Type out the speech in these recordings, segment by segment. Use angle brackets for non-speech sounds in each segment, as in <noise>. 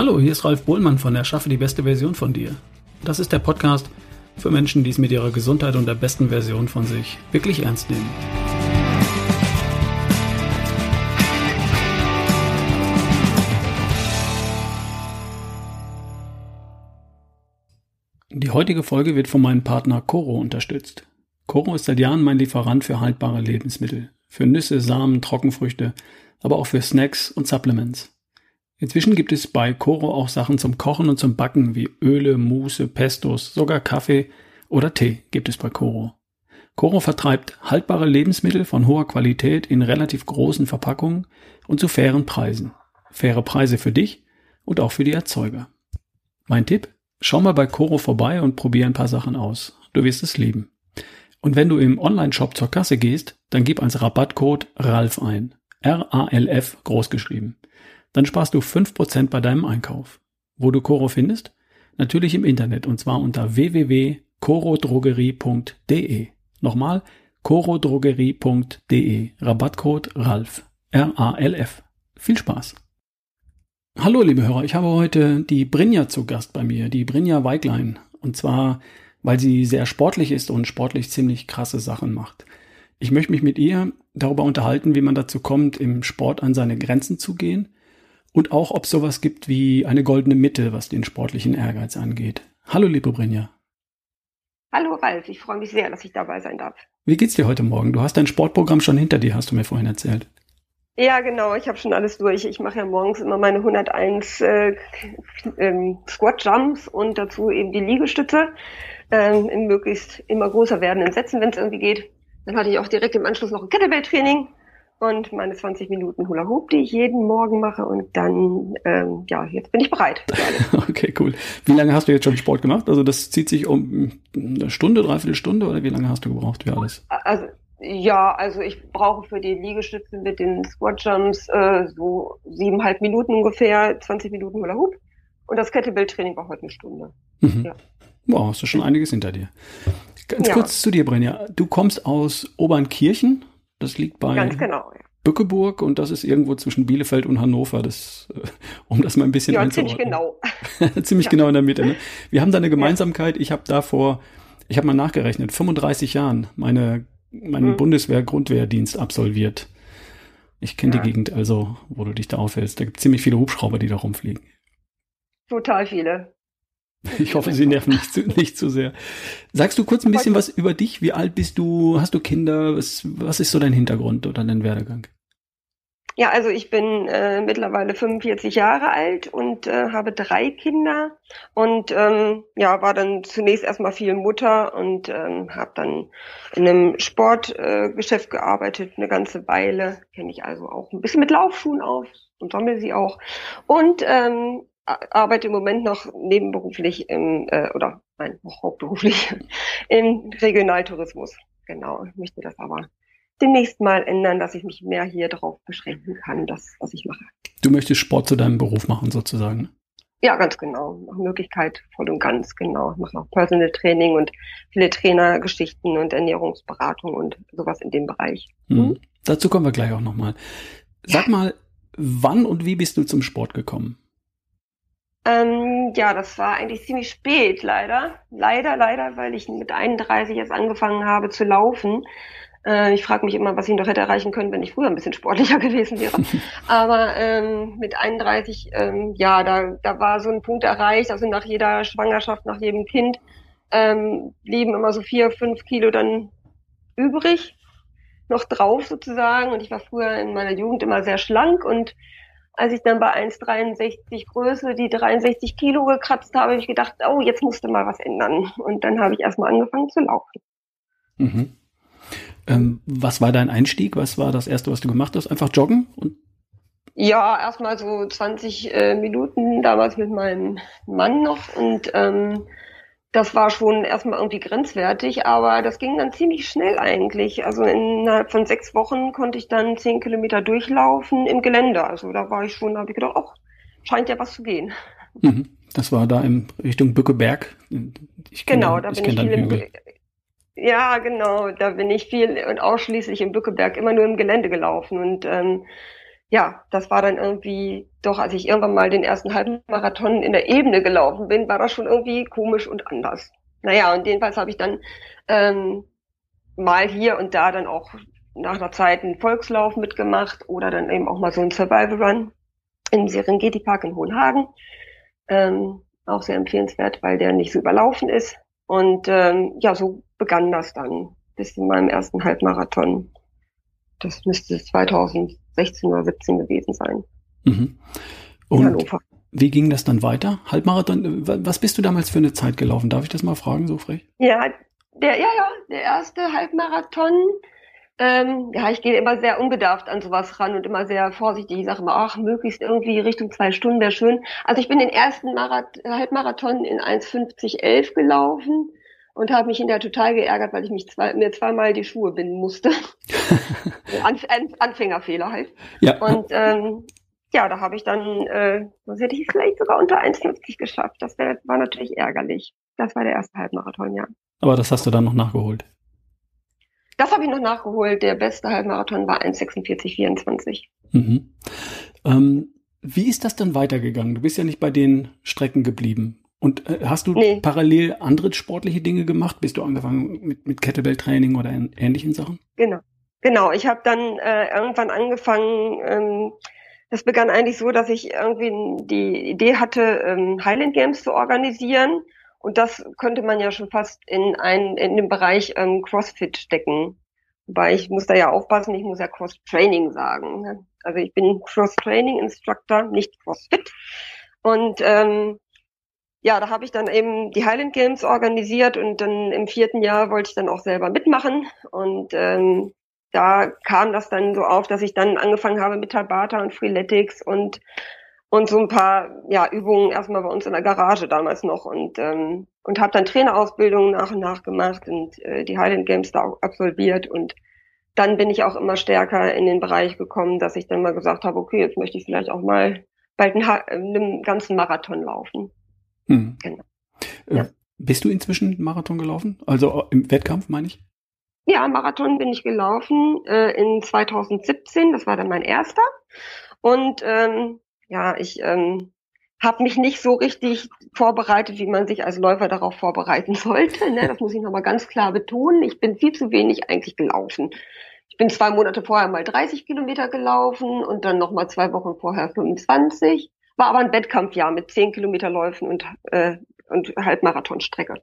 Hallo, hier ist Ralf Bohlmann von Erschaffe die beste Version von dir. Das ist der Podcast für Menschen, die es mit ihrer Gesundheit und der besten Version von sich wirklich ernst nehmen. Die heutige Folge wird von meinem Partner Coro unterstützt. Coro ist seit Jahren mein Lieferant für haltbare Lebensmittel, für Nüsse, Samen, Trockenfrüchte, aber auch für Snacks und Supplements. Inzwischen gibt es bei Coro auch Sachen zum Kochen und zum Backen wie Öle, Muße, Pestos, sogar Kaffee oder Tee gibt es bei Coro. Coro vertreibt haltbare Lebensmittel von hoher Qualität in relativ großen Verpackungen und zu fairen Preisen. Faire Preise für dich und auch für die Erzeuger. Mein Tipp? Schau mal bei Coro vorbei und probier ein paar Sachen aus. Du wirst es lieben. Und wenn du im Online-Shop zur Kasse gehst, dann gib als Rabattcode RALF ein. R-A-L-F großgeschrieben dann sparst du 5% bei deinem Einkauf. Wo du Coro findest? Natürlich im Internet und zwar unter www.corodrogerie.de. Nochmal corodrogerie.de. Rabattcode RALF. R-A-L-F. Viel Spaß. Hallo liebe Hörer, ich habe heute die Brinja zu Gast bei mir, die Brinja Weiglein. Und zwar, weil sie sehr sportlich ist und sportlich ziemlich krasse Sachen macht. Ich möchte mich mit ihr darüber unterhalten, wie man dazu kommt, im Sport an seine Grenzen zu gehen und auch, ob es sowas gibt wie eine goldene Mitte, was den sportlichen Ehrgeiz angeht. Hallo, liebe Brinja. Hallo, Ralf. Ich freue mich sehr, dass ich dabei sein darf. Wie geht's dir heute Morgen? Du hast dein Sportprogramm schon hinter dir, hast du mir vorhin erzählt. Ja, genau. Ich habe schon alles durch. Ich mache ja morgens immer meine 101 äh, ähm, Squat Jumps und dazu eben die Liegestütze ähm, in möglichst immer größer werdenden Sätzen, wenn es irgendwie geht. Dann hatte ich auch direkt im Anschluss noch ein Kettlebell-Training und meine 20 Minuten Hula Hoop, die ich jeden Morgen mache. Und dann, ähm, ja, jetzt bin ich bereit. <laughs> okay, cool. Wie lange hast du jetzt schon Sport gemacht? Also das zieht sich um eine Stunde, dreiviertel Stunde oder wie lange hast du gebraucht für alles? Also ja, also ich brauche für die Liegestütze mit den Squat Jumps äh, so siebeneinhalb Minuten ungefähr, 20 Minuten Hula Hoop. Und das Kettlebell-Training war heute eine Stunde. Mhm. Ja. Wow, hast du schon einiges hinter dir. Ganz ja. kurz zu dir, Brenja. Du kommst aus Obernkirchen, das liegt bei Ganz genau, ja. Bückeburg und das ist irgendwo zwischen Bielefeld und Hannover, das, äh, um das mal ein bisschen ja, ziemlich genau. <laughs> ziemlich ja. genau in der Mitte. Ne? Wir haben da eine Gemeinsamkeit. Ich habe da vor, ich habe mal nachgerechnet, 35 Jahren meine, meinen mhm. Bundeswehr-Grundwehrdienst absolviert. Ich kenne ja. die Gegend also, wo du dich da aufhältst. Da gibt ziemlich viele Hubschrauber, die da rumfliegen. Total viele. <laughs> Ich hoffe, sie nerven nicht zu, nicht zu sehr. Sagst du kurz ein bisschen was über dich? Wie alt bist du? Hast du Kinder? Was, was ist so dein Hintergrund oder dein Werdegang? Ja, also ich bin äh, mittlerweile 45 Jahre alt und äh, habe drei Kinder und ähm, ja, war dann zunächst erstmal viel Mutter und ähm, habe dann in einem Sportgeschäft äh, gearbeitet eine ganze Weile. Kenne ich also auch ein bisschen mit Laufschuhen auf und sammle sie auch. Und ähm, arbeite im Moment noch nebenberuflich im, äh, oder nein, hauptberuflich <laughs> im Regionaltourismus. Genau, ich möchte das aber demnächst mal ändern, dass ich mich mehr hier darauf beschränken kann, das, was ich mache. Du möchtest Sport zu deinem Beruf machen, sozusagen? Ja, ganz genau. Nach Möglichkeit voll und ganz, genau. Ich mache auch Personal Training und viele Trainergeschichten und Ernährungsberatung und sowas in dem Bereich. Hm. Mhm. Dazu kommen wir gleich auch nochmal. Sag ja. mal, wann und wie bist du zum Sport gekommen? Ähm, ja, das war eigentlich ziemlich spät, leider. Leider, leider, weil ich mit 31 jetzt angefangen habe zu laufen. Äh, ich frage mich immer, was ich noch hätte erreichen können, wenn ich früher ein bisschen sportlicher <laughs> gewesen wäre. Aber ähm, mit 31, ähm, ja, da, da war so ein Punkt erreicht, also nach jeder Schwangerschaft, nach jedem Kind, ähm, blieben immer so vier, fünf Kilo dann übrig, noch drauf sozusagen. Und ich war früher in meiner Jugend immer sehr schlank und als ich dann bei 1,63 Größe die 63 Kilo gekratzt habe, habe ich gedacht, oh, jetzt musste mal was ändern. Und dann habe ich erstmal angefangen zu laufen. Mhm. Ähm, was war dein Einstieg? Was war das erste, was du gemacht hast? Einfach joggen? Und ja, erstmal so 20 äh, Minuten damals mit meinem Mann noch und ähm, das war schon erstmal irgendwie grenzwertig, aber das ging dann ziemlich schnell eigentlich. Also innerhalb von sechs Wochen konnte ich dann zehn Kilometer durchlaufen im Gelände. Also da war ich schon, da habe ich gedacht, ach, scheint ja was zu gehen. Mhm. Das war da in Richtung Bückeberg. Ich genau, da, da bin ich viel im, Ja, genau, da bin ich viel und ausschließlich im Bückeberg immer nur im Gelände gelaufen und ähm, ja, das war dann irgendwie, doch als ich irgendwann mal den ersten Halbmarathon in der Ebene gelaufen bin, war das schon irgendwie komisch und anders. Naja, und jedenfalls habe ich dann ähm, mal hier und da dann auch nach einer Zeit einen Volkslauf mitgemacht oder dann eben auch mal so einen Survival Run im Serengeti Park in Hohenhagen. Ähm, auch sehr empfehlenswert, weil der nicht so überlaufen ist. Und ähm, ja, so begann das dann bis in meinem ersten Halbmarathon. Das müsste 2016 oder 17 gewesen sein. Mhm. Und Hannover. Wie ging das dann weiter? Halbmarathon, was bist du damals für eine Zeit gelaufen? Darf ich das mal fragen, so frech? Ja, der, ja, ja, der erste Halbmarathon ähm, ja, ich gehe immer sehr unbedarft an sowas ran und immer sehr vorsichtig. Ich sage immer, ach, möglichst irgendwie Richtung zwei Stunden wäre schön. Also ich bin den ersten Marath Halbmarathon in 1,50,11 gelaufen und habe mich hinterher total geärgert, weil ich mich zwei, mir zweimal die Schuhe binden musste. <laughs> Anf Anfängerfehler halt. Ja. Und ähm, ja, da habe ich dann, äh, was hätte ich vielleicht sogar unter 1,50 geschafft. Das wär, war natürlich ärgerlich. Das war der erste Halbmarathon, ja. Aber das hast du dann noch nachgeholt. Das habe ich noch nachgeholt. Der beste Halbmarathon war 1,46,24. Mhm. Ähm, wie ist das dann weitergegangen? Du bist ja nicht bei den Strecken geblieben. Und äh, hast du nee. parallel andere sportliche Dinge gemacht? Bist du angefangen mit, mit Kettlebell-Training oder ähnlichen Sachen? Genau. Genau. Ich habe dann äh, irgendwann angefangen, ähm, das begann eigentlich so, dass ich irgendwie die Idee hatte, ähm, Highland Games zu organisieren und das könnte man ja schon fast in, ein, in den Bereich ähm, CrossFit stecken. Wobei ich muss da ja aufpassen, ich muss ja Cross-Training sagen. Ne? Also ich bin Cross-Training-Instructor, nicht CrossFit. Und ähm, ja, da habe ich dann eben die Highland Games organisiert und dann im vierten Jahr wollte ich dann auch selber mitmachen. Und ähm, da kam das dann so auf, dass ich dann angefangen habe mit Tabata und Freeletics und und so ein paar ja, Übungen erstmal bei uns in der Garage damals noch und ähm, und habe dann Trainerausbildungen nach und nach gemacht und äh, die Highland Games da auch absolviert und dann bin ich auch immer stärker in den Bereich gekommen, dass ich dann mal gesagt habe, okay, jetzt möchte ich vielleicht auch mal bald einen, einen ganzen Marathon laufen. Hm. Genau. Äh, ja. Bist du inzwischen Marathon gelaufen? Also im Wettkampf meine ich? Ja, Marathon bin ich gelaufen äh, in 2017. Das war dann mein erster. Und ähm, ja, ich ähm, habe mich nicht so richtig vorbereitet, wie man sich als Läufer darauf vorbereiten <laughs> sollte. Ne? Das muss ich nochmal ganz klar betonen. Ich bin viel zu wenig eigentlich gelaufen. Ich bin zwei Monate vorher mal 30 Kilometer gelaufen und dann nochmal zwei Wochen vorher 25. War aber ein Wettkampfjahr mit 10 Kilometerläufen und, äh, und Halbmarathonstrecke.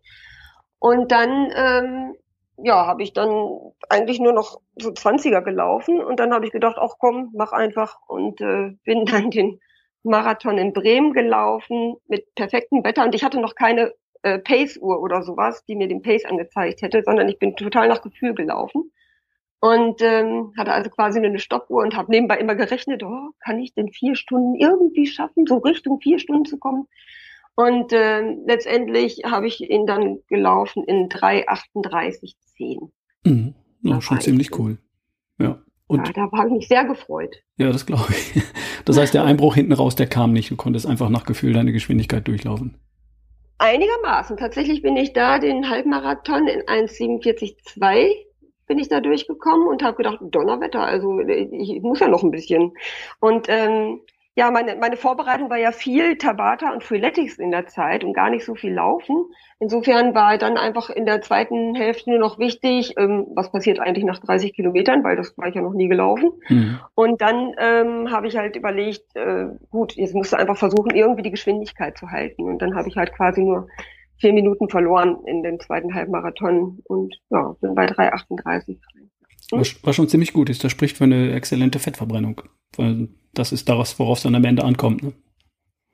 Und dann ähm, ja, habe ich dann eigentlich nur noch so 20er gelaufen und dann habe ich gedacht, ach komm, mach einfach und äh, bin <laughs> dann den Marathon in Bremen gelaufen mit perfektem Wetter und ich hatte noch keine äh, Pace-Uhr oder sowas, die mir den Pace angezeigt hätte, sondern ich bin total nach Gefühl gelaufen und ähm, hatte also quasi eine Stoppuhr und habe nebenbei immer gerechnet, oh, kann ich denn vier Stunden irgendwie schaffen, so Richtung vier Stunden zu kommen? Und äh, letztendlich habe ich ihn dann gelaufen in 3,38,10. Mhm. Ja, schon ziemlich cool. Ja. Und ja, da habe ich mich sehr gefreut. Ja, das glaube ich. <laughs> Das heißt, der Einbruch hinten raus, der kam nicht. Du konntest einfach nach Gefühl deine Geschwindigkeit durchlaufen. Einigermaßen. Tatsächlich bin ich da den Halbmarathon in 1,47,2 bin ich da durchgekommen und habe gedacht, Donnerwetter, also ich muss ja noch ein bisschen. Und ähm, ja, meine, meine Vorbereitung war ja viel Tabata und Freeletics in der Zeit und gar nicht so viel Laufen. Insofern war dann einfach in der zweiten Hälfte nur noch wichtig, ähm, was passiert eigentlich nach 30 Kilometern, weil das war ich ja noch nie gelaufen. Mhm. Und dann ähm, habe ich halt überlegt, äh, gut, jetzt musst du einfach versuchen, irgendwie die Geschwindigkeit zu halten. Und dann habe ich halt quasi nur vier Minuten verloren in dem zweiten Halbmarathon und ja, bin bei 3,38. Hm? Was, was schon ziemlich gut ist. Das spricht für eine exzellente Fettverbrennung. Weil das ist daraus, worauf es dann am Ende ankommt. Ne?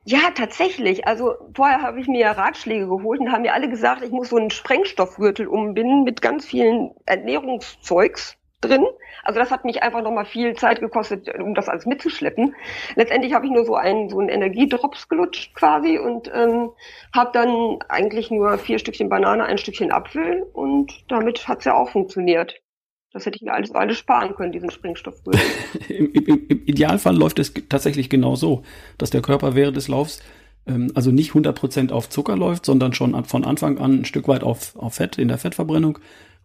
Ja, tatsächlich. Also vorher habe ich mir Ratschläge geholt und haben mir alle gesagt, ich muss so einen Sprengstoffgürtel umbinden mit ganz vielen Ernährungszeugs drin. Also das hat mich einfach nochmal viel Zeit gekostet, um das alles mitzuschleppen. Letztendlich habe ich nur so einen so einen Energiedrops gelutscht quasi und ähm, habe dann eigentlich nur vier Stückchen Banane, ein Stückchen Apfel und damit hat's ja auch funktioniert. Das hätte ich mir alles, alles sparen können, diesen Sprengstoffgürtel. <laughs> Im, Im, Im, Idealfall läuft es tatsächlich genau so, dass der Körper während des Laufs ähm, also nicht 100% auf Zucker läuft, sondern schon von Anfang an ein Stück weit auf, auf Fett, in der Fettverbrennung.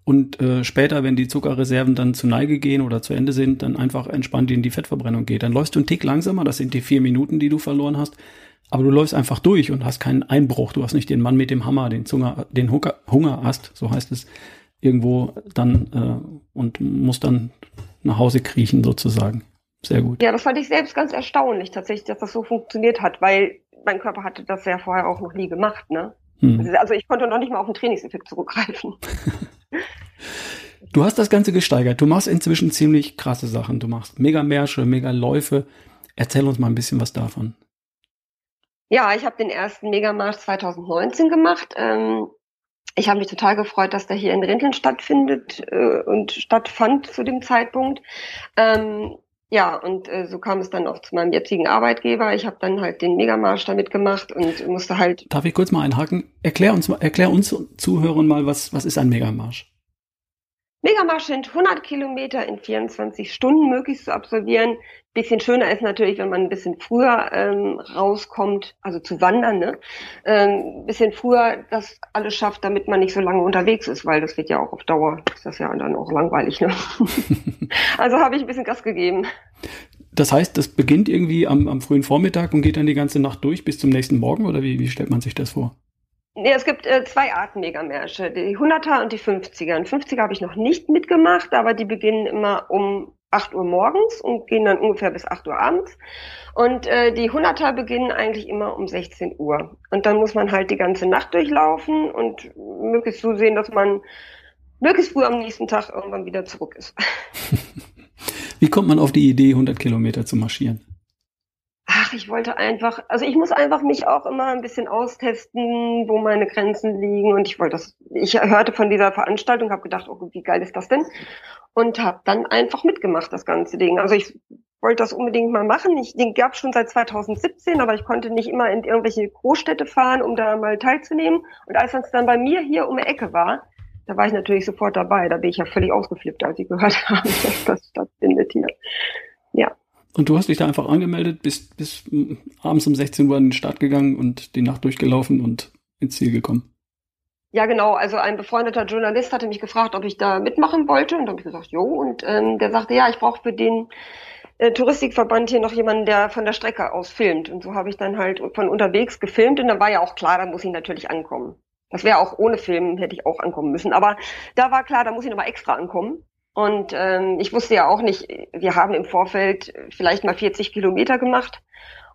Und äh, später, wenn die Zuckerreserven dann zu Neige gehen oder zu Ende sind, dann einfach entspannt in die Fettverbrennung geht. Dann läufst du einen Tick langsamer, das sind die vier Minuten, die du verloren hast, aber du läufst einfach durch und hast keinen Einbruch. Du hast nicht den Mann mit dem Hammer, den, Zunger, den Hunger, Hungerast, so heißt es, irgendwo dann äh, und musst dann nach Hause kriechen sozusagen. Sehr gut. Ja, das fand ich selbst ganz erstaunlich tatsächlich, dass das so funktioniert hat, weil mein Körper hatte das ja vorher auch noch nie gemacht, ne? Hm. Also ich konnte noch nicht mal auf den Trainingseffekt zurückgreifen. <laughs> Du hast das Ganze gesteigert. Du machst inzwischen ziemlich krasse Sachen. Du machst Mega-Märsche, Mega-Läufe. Erzähl uns mal ein bisschen was davon. Ja, ich habe den ersten Megamarsch 2019 gemacht. Ähm, ich habe mich total gefreut, dass der hier in Rinteln stattfindet äh, und stattfand zu dem Zeitpunkt. Ähm, ja, und äh, so kam es dann auch zu meinem jetzigen Arbeitgeber. Ich habe dann halt den Megamarsch damit gemacht und musste halt. Darf ich kurz mal einhaken? Erklär uns, erklär uns Zuhörern mal, was, was ist ein Megamarsch? Megamarsch sind 100 Kilometer in 24 Stunden möglich zu absolvieren. Bisschen schöner ist natürlich, wenn man ein bisschen früher ähm, rauskommt, also zu wandern, ne? Ähm, bisschen früher das alles schafft, damit man nicht so lange unterwegs ist, weil das wird ja auch auf Dauer, ist das ja dann auch langweilig, ne? <laughs> also habe ich ein bisschen Gas gegeben. Das heißt, das beginnt irgendwie am, am frühen Vormittag und geht dann die ganze Nacht durch bis zum nächsten Morgen oder wie, wie stellt man sich das vor? Nee, es gibt äh, zwei Arten Megamärsche, die 100er und die 50er. Die 50er habe ich noch nicht mitgemacht, aber die beginnen immer um 8 Uhr morgens und gehen dann ungefähr bis 8 Uhr abends. Und äh, die 100er beginnen eigentlich immer um 16 Uhr. Und dann muss man halt die ganze Nacht durchlaufen und möglichst so sehen, dass man möglichst früh am nächsten Tag irgendwann wieder zurück ist. <laughs> Wie kommt man auf die Idee, 100 Kilometer zu marschieren? Ach, ich wollte einfach, also ich muss einfach mich auch immer ein bisschen austesten, wo meine Grenzen liegen. Und ich wollte das, ich hörte von dieser Veranstaltung, habe gedacht, oh, wie geil ist das denn? Und habe dann einfach mitgemacht, das ganze Ding. Also ich wollte das unbedingt mal machen. Ich, den gab schon seit 2017, aber ich konnte nicht immer in irgendwelche Großstädte fahren, um da mal teilzunehmen. Und als es dann bei mir hier um die Ecke war, da war ich natürlich sofort dabei. Da bin ich ja völlig ausgeflippt, als ich gehört <laughs> habe, dass das stattfindet hier. Ja. Und du hast dich da einfach angemeldet, bist bis abends um 16 Uhr in den Start gegangen und die Nacht durchgelaufen und ins Ziel gekommen. Ja, genau. Also ein befreundeter Journalist hatte mich gefragt, ob ich da mitmachen wollte. Und da habe ich gesagt, jo. Und ähm, der sagte, ja, ich brauche für den äh, Touristikverband hier noch jemanden, der von der Strecke aus filmt. Und so habe ich dann halt von unterwegs gefilmt. Und dann war ja auch klar, da muss ich natürlich ankommen. Das wäre auch ohne Film, hätte ich auch ankommen müssen. Aber da war klar, da muss ich nochmal extra ankommen. Und ähm, ich wusste ja auch nicht, wir haben im Vorfeld vielleicht mal 40 Kilometer gemacht.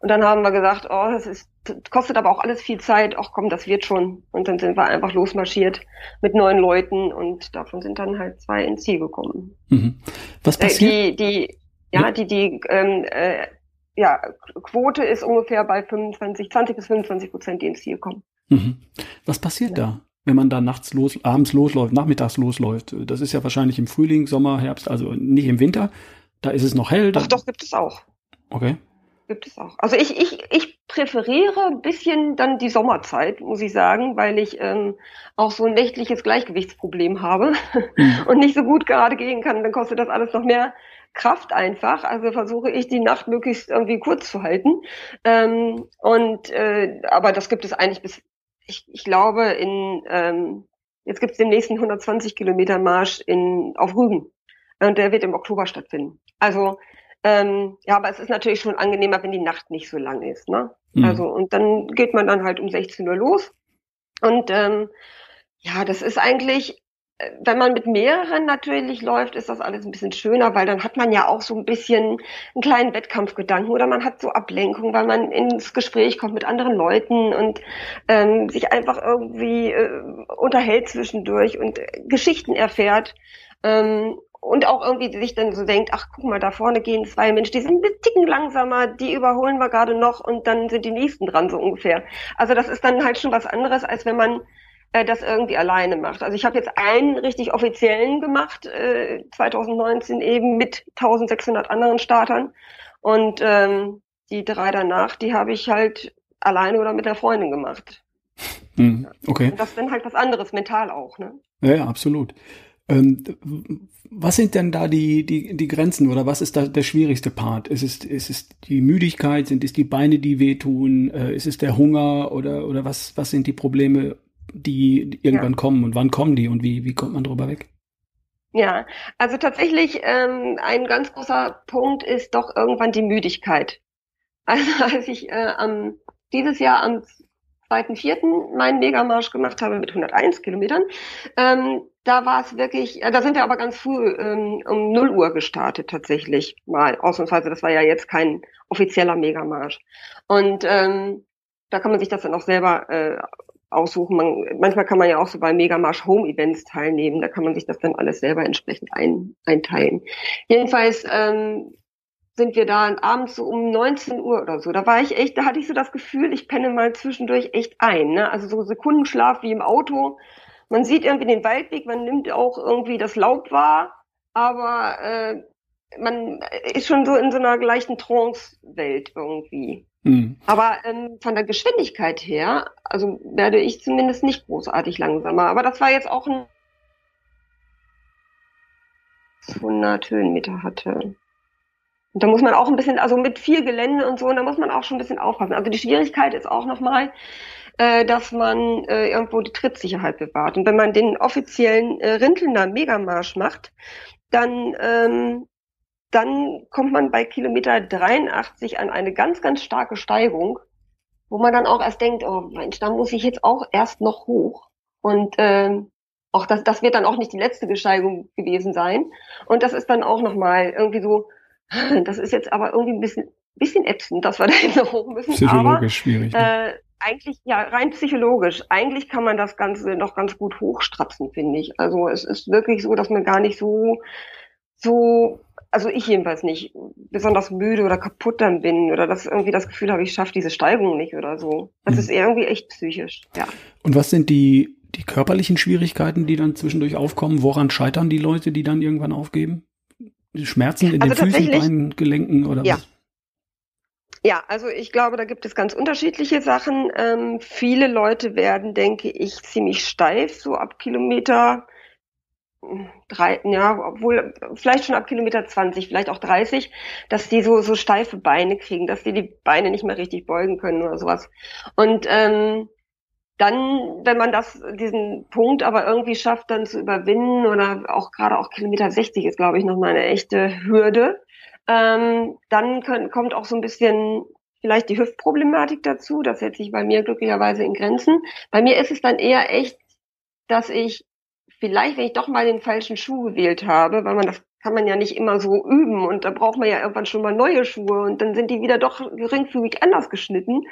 Und dann haben wir gesagt, oh, das ist, kostet aber auch alles viel Zeit. Ach komm, das wird schon. Und dann sind wir einfach losmarschiert mit neun Leuten und davon sind dann halt zwei ins Ziel gekommen. Mhm. Was äh, passiert? Äh, die, die, ja, ja, die, die, ähm, äh, ja, Quote ist ungefähr bei 25, 20 bis 25 Prozent, die ins Ziel kommen. Mhm. Was passiert ja. da? Wenn man da nachts los, abends losläuft, nachmittags losläuft. Das ist ja wahrscheinlich im Frühling, Sommer, Herbst, also nicht im Winter. Da ist es noch hell. Doch, doch, gibt es auch. Okay. Gibt es auch. Also ich, ich, ich präferiere ein bisschen dann die Sommerzeit, muss ich sagen, weil ich ähm, auch so ein nächtliches Gleichgewichtsproblem habe mhm. <laughs> und nicht so gut gerade gehen kann. Dann kostet das alles noch mehr Kraft einfach. Also versuche ich die Nacht möglichst irgendwie kurz zu halten. Ähm, und äh, aber das gibt es eigentlich bis ich, ich glaube, in ähm, jetzt gibt es den nächsten 120 Kilometer Marsch in auf Rügen und der wird im Oktober stattfinden. Also ähm, ja, aber es ist natürlich schon angenehmer, wenn die Nacht nicht so lang ist. Ne? Mhm. Also und dann geht man dann halt um 16 Uhr los und ähm, ja, das ist eigentlich wenn man mit mehreren natürlich läuft, ist das alles ein bisschen schöner, weil dann hat man ja auch so ein bisschen einen kleinen Wettkampfgedanken oder man hat so Ablenkung, weil man ins Gespräch kommt mit anderen Leuten und ähm, sich einfach irgendwie äh, unterhält zwischendurch und Geschichten erfährt. Ähm, und auch irgendwie sich dann so denkt, ach guck mal, da vorne gehen zwei Menschen, die sind ein Ticken langsamer, die überholen wir gerade noch und dann sind die nächsten dran so ungefähr. Also das ist dann halt schon was anderes, als wenn man äh, das irgendwie alleine macht. Also ich habe jetzt einen richtig offiziellen gemacht, äh, 2019 eben mit 1600 anderen Startern. Und ähm, die drei danach, die habe ich halt alleine oder mit der Freundin gemacht. Hm, okay. Und das ist dann halt was anderes, mental auch, ne? Ja, ja absolut. Ähm, was sind denn da die, die, die Grenzen oder was ist da der schwierigste Part? Ist es, ist es die Müdigkeit? Sind es die Beine, die wehtun? Äh, ist es der Hunger oder, oder was, was sind die Probleme die irgendwann ja. kommen und wann kommen die und wie, wie kommt man drüber weg? Ja, also tatsächlich ähm, ein ganz großer Punkt ist doch irgendwann die Müdigkeit. <laughs> Also als ich äh, am, dieses Jahr am 2.4. meinen Megamarsch gemacht habe mit 101 Kilometern, ähm, da war es wirklich, äh, da sind wir aber ganz früh ähm, um 0 Uhr gestartet tatsächlich mal, ausnahmsweise, das war ja jetzt kein offizieller Megamarsch. Und ähm, da kann man sich das dann auch selber äh, aussuchen. Man, manchmal kann man ja auch so bei Megamarsch Home Events teilnehmen. Da kann man sich das dann alles selber entsprechend ein, einteilen. Jedenfalls ähm, sind wir da abends so um 19 Uhr oder so. Da war ich echt, da hatte ich so das Gefühl, ich penne mal zwischendurch echt ein. Ne? Also so Sekundenschlaf wie im Auto. Man sieht irgendwie den Waldweg, man nimmt auch irgendwie das Laub wahr, aber äh, man ist schon so in so einer gleichen Trance-Welt irgendwie. Mhm. Aber ähm, von der Geschwindigkeit her, also werde ich zumindest nicht großartig langsamer. Aber das war jetzt auch ein 100 Höhenmeter hatte. Und da muss man auch ein bisschen, also mit viel Gelände und so, und da muss man auch schon ein bisschen aufpassen. Also die Schwierigkeit ist auch nochmal, äh, dass man äh, irgendwo die Trittsicherheit bewahrt. Und wenn man den offiziellen äh, Rintelner Megamarsch macht, dann ähm, dann kommt man bei Kilometer 83 an eine ganz, ganz starke Steigung, wo man dann auch erst denkt, oh Mensch, da muss ich jetzt auch erst noch hoch. Und ähm, auch das, das wird dann auch nicht die letzte Besteigung gewesen sein. Und das ist dann auch nochmal irgendwie so, <laughs> das ist jetzt aber irgendwie ein bisschen, bisschen ätzend, dass wir <laughs> da jetzt noch hoch müssen. Psychologisch aber, schwierig. Ne? Äh, eigentlich, ja, rein psychologisch, eigentlich kann man das Ganze noch ganz gut hochstrapsen, finde ich. Also es ist wirklich so, dass man gar nicht so, so also ich jedenfalls nicht, besonders müde oder kaputt dann bin oder dass irgendwie das Gefühl habe, ich schaffe diese Steigung nicht oder so. Das mhm. ist irgendwie echt psychisch, ja. Und was sind die, die körperlichen Schwierigkeiten, die dann zwischendurch aufkommen? Woran scheitern die Leute, die dann irgendwann aufgeben? Schmerzen in also den Füßen, Beinen, Gelenken oder ja. was? Ja, also ich glaube, da gibt es ganz unterschiedliche Sachen. Ähm, viele Leute werden, denke ich, ziemlich steif, so ab Kilometer drei, ja, obwohl vielleicht schon ab Kilometer 20, vielleicht auch 30, dass die so, so steife Beine kriegen, dass die die Beine nicht mehr richtig beugen können oder sowas. Und ähm, dann, wenn man das, diesen Punkt aber irgendwie schafft, dann zu überwinden oder auch gerade auch Kilometer 60 ist, glaube ich, nochmal eine echte Hürde, ähm, dann können, kommt auch so ein bisschen vielleicht die Hüftproblematik dazu. Das hält sich bei mir glücklicherweise in Grenzen. Bei mir ist es dann eher echt, dass ich vielleicht, wenn ich doch mal den falschen Schuh gewählt habe, weil man das kann man ja nicht immer so üben und da braucht man ja irgendwann schon mal neue Schuhe und dann sind die wieder doch geringfügig anders geschnitten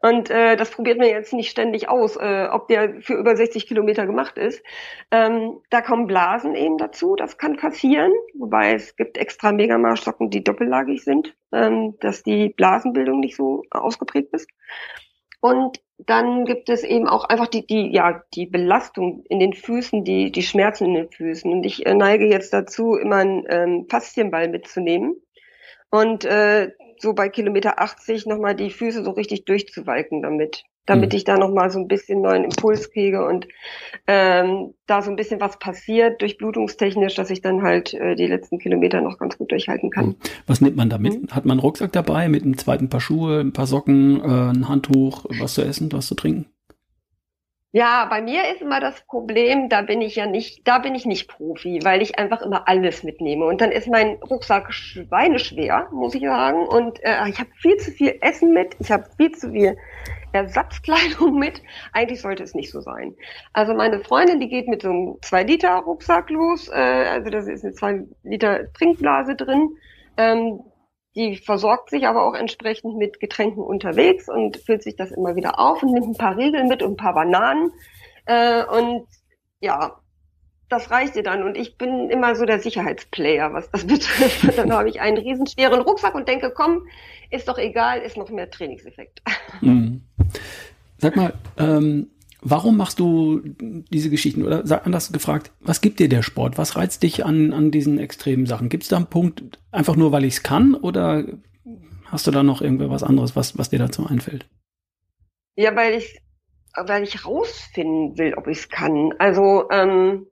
und äh, das probiert man jetzt nicht ständig aus, äh, ob der für über 60 Kilometer gemacht ist. Ähm, da kommen Blasen eben dazu, das kann passieren, wobei es gibt extra Megamarschsocken, die doppellagig sind, ähm, dass die Blasenbildung nicht so ausgeprägt ist. Und dann gibt es eben auch einfach die, die, ja, die Belastung in den Füßen, die, die Schmerzen in den Füßen. Und ich äh, neige jetzt dazu, immer einen ähm, Faszienball mitzunehmen und äh, so bei Kilometer 80 nochmal die Füße so richtig durchzuwalken damit damit mhm. ich da nochmal so ein bisschen neuen Impuls kriege und ähm, da so ein bisschen was passiert, durchblutungstechnisch, dass ich dann halt äh, die letzten Kilometer noch ganz gut durchhalten kann. Mhm. Was nimmt man damit? Mhm. Hat man einen Rucksack dabei mit einem zweiten Paar Schuhe, ein paar Socken, äh, ein Handtuch, was zu essen, was zu trinken? Ja, bei mir ist immer das Problem, da bin ich ja nicht, da bin ich nicht Profi, weil ich einfach immer alles mitnehme. Und dann ist mein Rucksack schweineschwer, muss ich sagen. Und äh, ich habe viel zu viel Essen mit, ich habe viel zu viel Ersatzkleidung mit. Eigentlich sollte es nicht so sein. Also meine Freundin, die geht mit so einem 2-Liter-Rucksack los. Äh, also da ist eine 2 Liter Trinkblase drin. Ähm, die versorgt sich aber auch entsprechend mit Getränken unterwegs und füllt sich das immer wieder auf und nimmt ein paar Riegel mit und ein paar Bananen. Äh, und ja, das reicht ihr dann. Und ich bin immer so der Sicherheitsplayer, was das <laughs> betrifft. dann habe ich einen riesenschweren Rucksack und denke, komm, ist doch egal, ist noch mehr Trainingseffekt. Mhm. Sag mal, ähm, warum machst du diese Geschichten? Oder anders gefragt, was gibt dir der Sport? Was reizt dich an, an diesen extremen Sachen? Gibt es da einen Punkt, einfach nur weil ich es kann? Oder hast du da noch irgendwas anderes, was, was dir dazu einfällt? Ja, weil ich, weil ich rausfinden will, ob ich es kann. Also, ähm,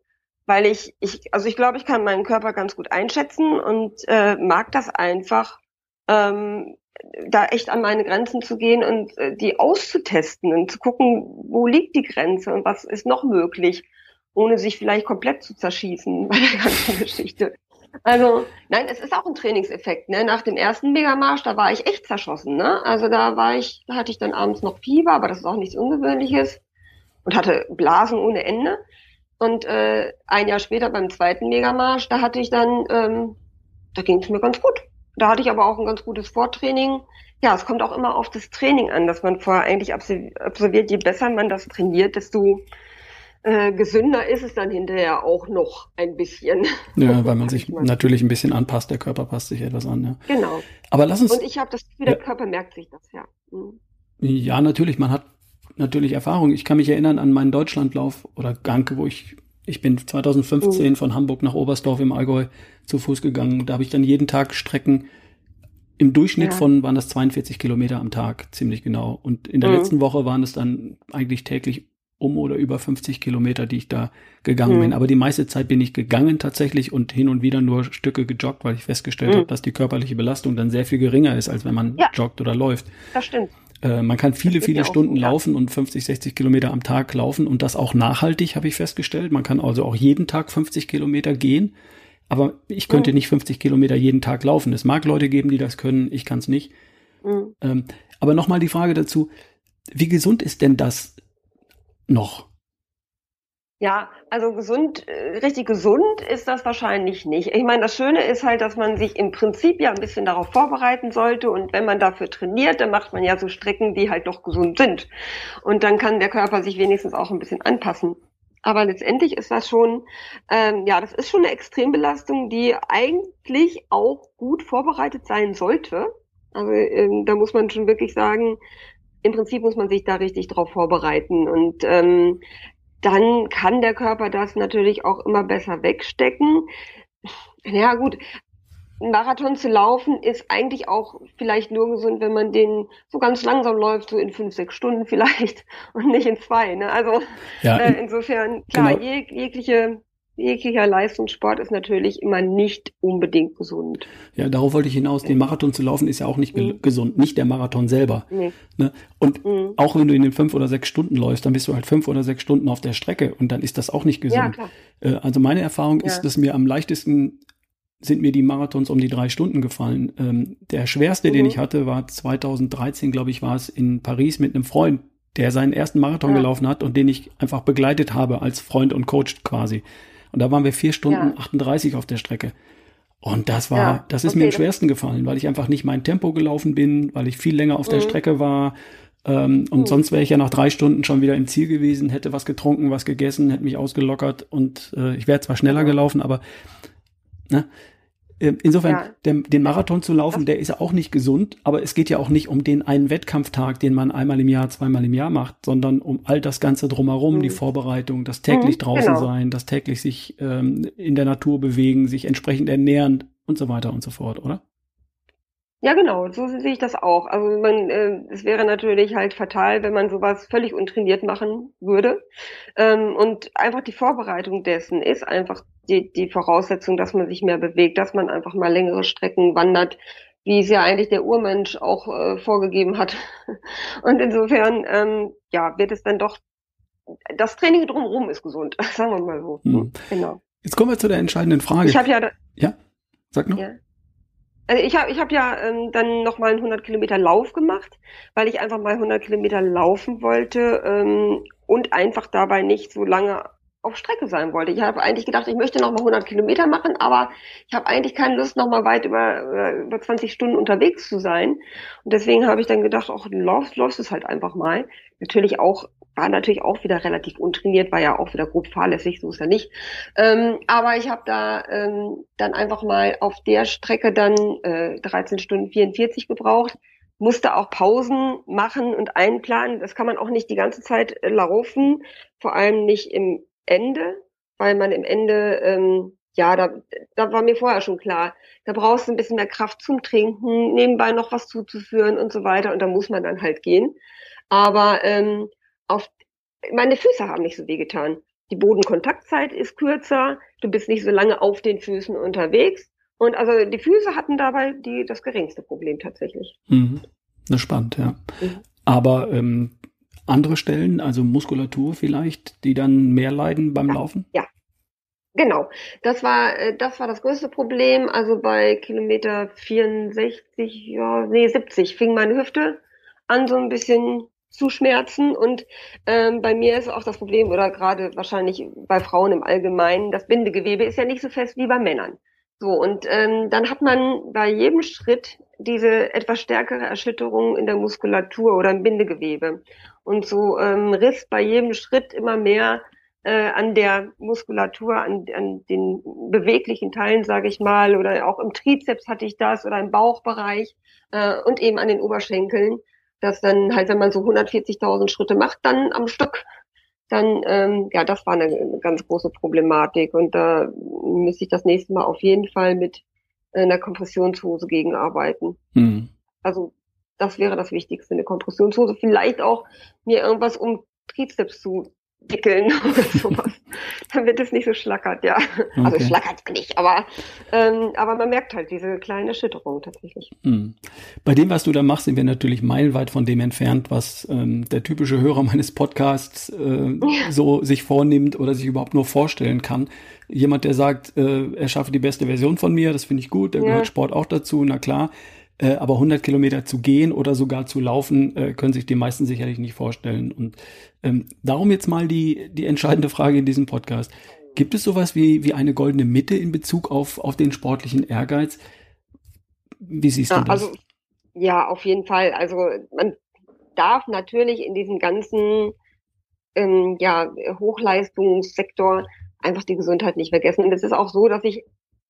weil ich, ich, also ich glaube, ich kann meinen Körper ganz gut einschätzen und äh, mag das einfach, ähm, da echt an meine Grenzen zu gehen und äh, die auszutesten und zu gucken, wo liegt die Grenze und was ist noch möglich. ohne sich vielleicht komplett zu zerschießen <laughs> bei der ganzen Geschichte. Also, nein, es ist auch ein Trainingseffekt. Ne? Nach dem ersten Megamarsch, da war ich echt zerschossen. Ne? Also da war ich, da hatte ich dann abends noch Fieber, aber das ist auch nichts Ungewöhnliches und hatte Blasen ohne Ende. Und äh, ein Jahr später beim zweiten Megamarsch, da hatte ich dann, ähm, da ging es mir ganz gut. Da hatte ich aber auch ein ganz gutes Vortraining. Ja, es kommt auch immer auf das Training an, dass man vorher eigentlich absolviert. Je besser man das trainiert, desto äh, gesünder ist es dann hinterher auch noch ein bisschen. Ja, weil man <laughs> sich natürlich ein bisschen anpasst, der Körper passt sich etwas an. Ja. Genau. Aber lass uns. Und ich habe das Gefühl, der Körper merkt sich das, ja. Mhm. Ja, natürlich, man hat natürlich Erfahrung. Ich kann mich erinnern an meinen Deutschlandlauf oder Gang, wo ich, ich bin 2015 mhm. von Hamburg nach Oberstdorf im Allgäu zu Fuß gegangen. Da habe ich dann jeden Tag Strecken im Durchschnitt ja. von waren das 42 Kilometer am Tag, ziemlich genau. Und in der mhm. letzten Woche waren es dann eigentlich täglich um oder über 50 Kilometer, die ich da gegangen mhm. bin. Aber die meiste Zeit bin ich gegangen tatsächlich und hin und wieder nur Stücke gejoggt, weil ich festgestellt mhm. habe, dass die körperliche Belastung dann sehr viel geringer ist, als wenn man ja. joggt oder läuft. Das stimmt. Äh, man kann viele, viele Stunden so, laufen und 50, 60 Kilometer am Tag laufen und das auch nachhaltig, habe ich festgestellt. Man kann also auch jeden Tag 50 Kilometer gehen. Aber ich könnte mhm. nicht 50 Kilometer jeden Tag laufen. Es mag Leute geben, die das können. Ich kann es nicht. Mhm. Ähm, aber nochmal die Frage dazu. Wie gesund ist denn das noch? Ja, also gesund, äh, richtig gesund ist das wahrscheinlich nicht. Ich meine, das Schöne ist halt, dass man sich im Prinzip ja ein bisschen darauf vorbereiten sollte und wenn man dafür trainiert, dann macht man ja so Strecken, die halt doch gesund sind. Und dann kann der Körper sich wenigstens auch ein bisschen anpassen. Aber letztendlich ist das schon, ähm, ja, das ist schon eine Extrembelastung, die eigentlich auch gut vorbereitet sein sollte. Also ähm, da muss man schon wirklich sagen, im Prinzip muss man sich da richtig drauf vorbereiten. Und ähm, dann kann der Körper das natürlich auch immer besser wegstecken. Ja gut, ein Marathon zu laufen ist eigentlich auch vielleicht nur gesund, wenn man den so ganz langsam läuft, so in fünf, sechs Stunden <laughs> vielleicht und nicht in zwei. Ne? Also ja, äh, insofern, klar, genau. jeg jegliche jeglicher Leistungssport ist natürlich immer nicht unbedingt gesund. Ja, darauf wollte ich hinaus. Den Marathon zu laufen ist ja auch nicht mhm. gesund, nicht der Marathon selber. Nee. Ne? Und mhm. auch wenn du in den fünf oder sechs Stunden läufst, dann bist du halt fünf oder sechs Stunden auf der Strecke und dann ist das auch nicht gesund. Ja, äh, also meine Erfahrung ja. ist, dass mir am leichtesten sind mir die Marathons um die drei Stunden gefallen. Ähm, der schwerste, mhm. den ich hatte, war 2013, glaube ich, war es in Paris mit einem Freund, der seinen ersten Marathon ja. gelaufen hat und den ich einfach begleitet habe als Freund und Coach quasi. Und da waren wir vier Stunden ja. 38 auf der Strecke. Und das war, ja, das ist okay. mir am schwersten gefallen, weil ich einfach nicht mein Tempo gelaufen bin, weil ich viel länger auf mhm. der Strecke war. Ähm, und mhm. sonst wäre ich ja nach drei Stunden schon wieder im Ziel gewesen, hätte was getrunken, was gegessen, hätte mich ausgelockert und äh, ich wäre zwar schneller gelaufen, aber ne, Insofern, ja. der, den Marathon zu laufen, der ist ja auch nicht gesund, aber es geht ja auch nicht um den einen Wettkampftag, den man einmal im Jahr, zweimal im Jahr macht, sondern um all das Ganze drumherum, mhm. die Vorbereitung, das täglich mhm, draußen genau. sein, das täglich sich ähm, in der Natur bewegen, sich entsprechend ernähren und so weiter und so fort, oder? Ja, genau, so sehe ich das auch. Also man, äh, es wäre natürlich halt fatal, wenn man sowas völlig untrainiert machen würde. Ähm, und einfach die Vorbereitung dessen ist einfach die, die Voraussetzung, dass man sich mehr bewegt, dass man einfach mal längere Strecken wandert, wie es ja eigentlich der Urmensch auch äh, vorgegeben hat. <laughs> Und insofern, ähm, ja, wird es dann doch, das Training drumherum ist gesund, <laughs> sagen wir mal so. Hm. Genau. Jetzt kommen wir zu der entscheidenden Frage. Ich habe ja, ja, sag noch. Ja. Also ich habe ich hab ja ähm, dann nochmal einen 100 Kilometer Lauf gemacht, weil ich einfach mal 100 Kilometer laufen wollte ähm, und einfach dabei nicht so lange auf Strecke sein wollte. Ich habe eigentlich gedacht, ich möchte noch mal 100 Kilometer machen, aber ich habe eigentlich keine Lust, noch mal weit über, über 20 Stunden unterwegs zu sein. Und deswegen habe ich dann gedacht, auch läufst, läufst es halt einfach mal. Natürlich auch, war natürlich auch wieder relativ untrainiert, war ja auch wieder grob fahrlässig, so ist ja nicht. Ähm, aber ich habe da ähm, dann einfach mal auf der Strecke dann äh, 13 Stunden 44 gebraucht musste auch Pausen machen und einplanen. Das kann man auch nicht die ganze Zeit äh, laufen, vor allem nicht im Ende, weil man im Ende, ähm, ja, da, da war mir vorher schon klar, da brauchst du ein bisschen mehr Kraft zum Trinken, nebenbei noch was zuzuführen und so weiter und da muss man dann halt gehen. Aber ähm, auf meine Füße haben nicht so weh getan. Die Bodenkontaktzeit ist kürzer, du bist nicht so lange auf den Füßen unterwegs. Und also die Füße hatten dabei die, das geringste Problem tatsächlich. Mhm. Das ist spannend, ja. Mhm. Aber ähm, andere Stellen, also Muskulatur vielleicht, die dann mehr leiden beim ja, Laufen? Ja, Genau, das war äh, das war das größte Problem. Also bei Kilometer 64, ja, nee 70 fing meine Hüfte an so ein bisschen zu schmerzen und ähm, bei mir ist auch das Problem oder gerade wahrscheinlich bei Frauen im Allgemeinen, das Bindegewebe ist ja nicht so fest wie bei Männern. So und ähm, dann hat man bei jedem Schritt diese etwas stärkere Erschütterung in der Muskulatur oder im Bindegewebe und so ähm, riss bei jedem Schritt immer mehr äh, an der Muskulatur, an, an den beweglichen Teilen, sage ich mal, oder auch im Trizeps hatte ich das oder im Bauchbereich äh, und eben an den Oberschenkeln, dass dann halt, wenn man so 140.000 Schritte macht, dann am Stück, dann, ähm, ja, das war eine, eine ganz große Problematik und da müsste ich das nächste Mal auf jeden Fall mit einer Kompressionshose gegenarbeiten. Mhm. Also das wäre das Wichtigste, eine Kompressionshose. Vielleicht auch mir irgendwas um Trizeps zu wickeln <laughs> oder sowas, <laughs> damit es nicht so schlackert, ja. Also okay. Also schlackert nicht, aber, ähm, aber man merkt halt diese kleine Erschütterung tatsächlich. Hm. Bei dem, was du da machst, sind wir natürlich meilenweit von dem entfernt, was ähm, der typische Hörer meines Podcasts äh, ja. so sich vornimmt oder sich überhaupt nur vorstellen kann. Jemand, der sagt, äh, er schaffe die beste Version von mir, das finde ich gut, da ja. gehört Sport auch dazu, na klar. Äh, aber 100 Kilometer zu gehen oder sogar zu laufen, äh, können sich die meisten sicherlich nicht vorstellen. Und ähm, darum jetzt mal die, die entscheidende Frage in diesem Podcast. Gibt es sowas wie, wie eine goldene Mitte in Bezug auf, auf den sportlichen Ehrgeiz? Wie siehst ja, du das? Also, ja, auf jeden Fall. Also man darf natürlich in diesem ganzen ähm, ja, Hochleistungssektor einfach die Gesundheit nicht vergessen. Und es ist auch so, dass ich